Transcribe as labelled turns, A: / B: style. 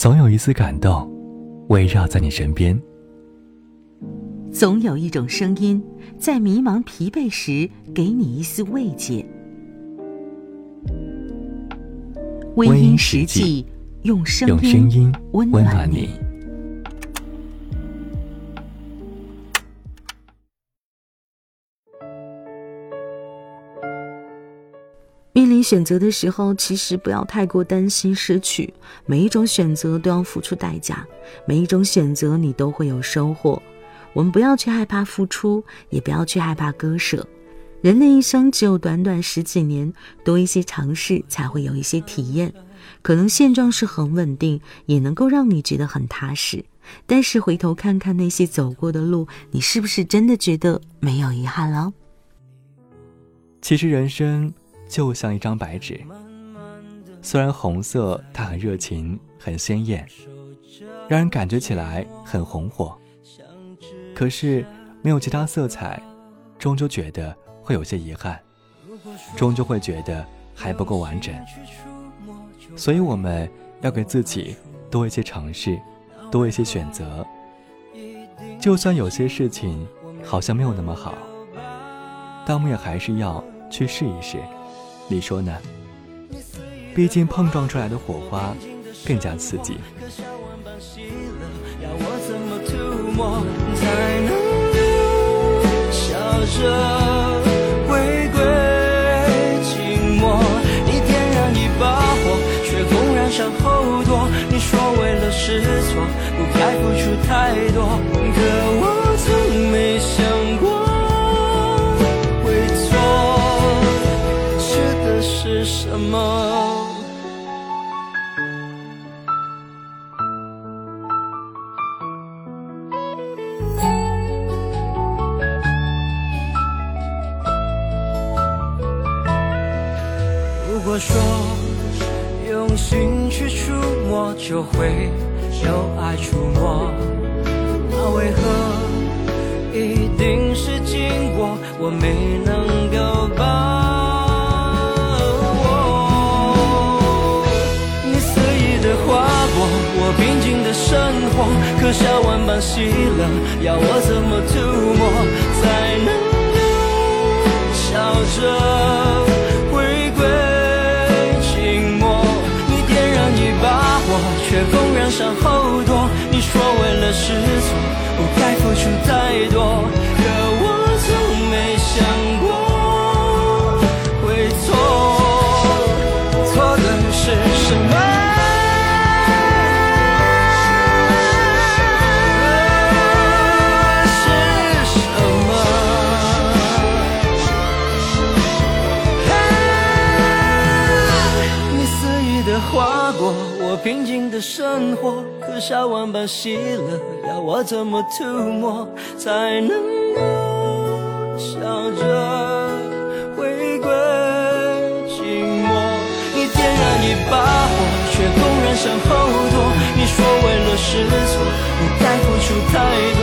A: 总有一丝感动，围绕在你身边；
B: 总有一种声音，在迷茫疲惫时，给你一丝慰藉。微音实际，用声音温暖你。选择的时候，其实不要太过担心失去。每一种选择都要付出代价，每一种选择你都会有收获。我们不要去害怕付出，也不要去害怕割舍。人的一生只有短短十几年，多一些尝试才会有一些体验。可能现状是很稳定，也能够让你觉得很踏实。但是回头看看那些走过的路，你是不是真的觉得没有遗憾了？
A: 其实人生。就像一张白纸，虽然红色它很热情、很鲜艳，让人感觉起来很红火，可是没有其他色彩，终究觉得会有些遗憾，终究会觉得还不够完整。所以我们要给自己多一些尝试，多一些选择。就算有些事情好像没有那么好，但我们也还是要去试一试。你说呢？毕竟碰撞出来的火花更加刺激。后躲。你说为了试错，不该付出太多。可我么？如果说用心去触摸就会有爱触摸，那为何一定是经过我没能活刻下万般喜乐，要我怎么涂抹才能够笑着回归寂寞？你点燃一把火，却风然向后躲。你说为了是错，不该付出太多，平静的生活，可笑万般喜乐，要我怎么涂抹才能够笑着回归寂寞？你点燃一把火，却公然向后躲。你说为了试错，不该付出太多。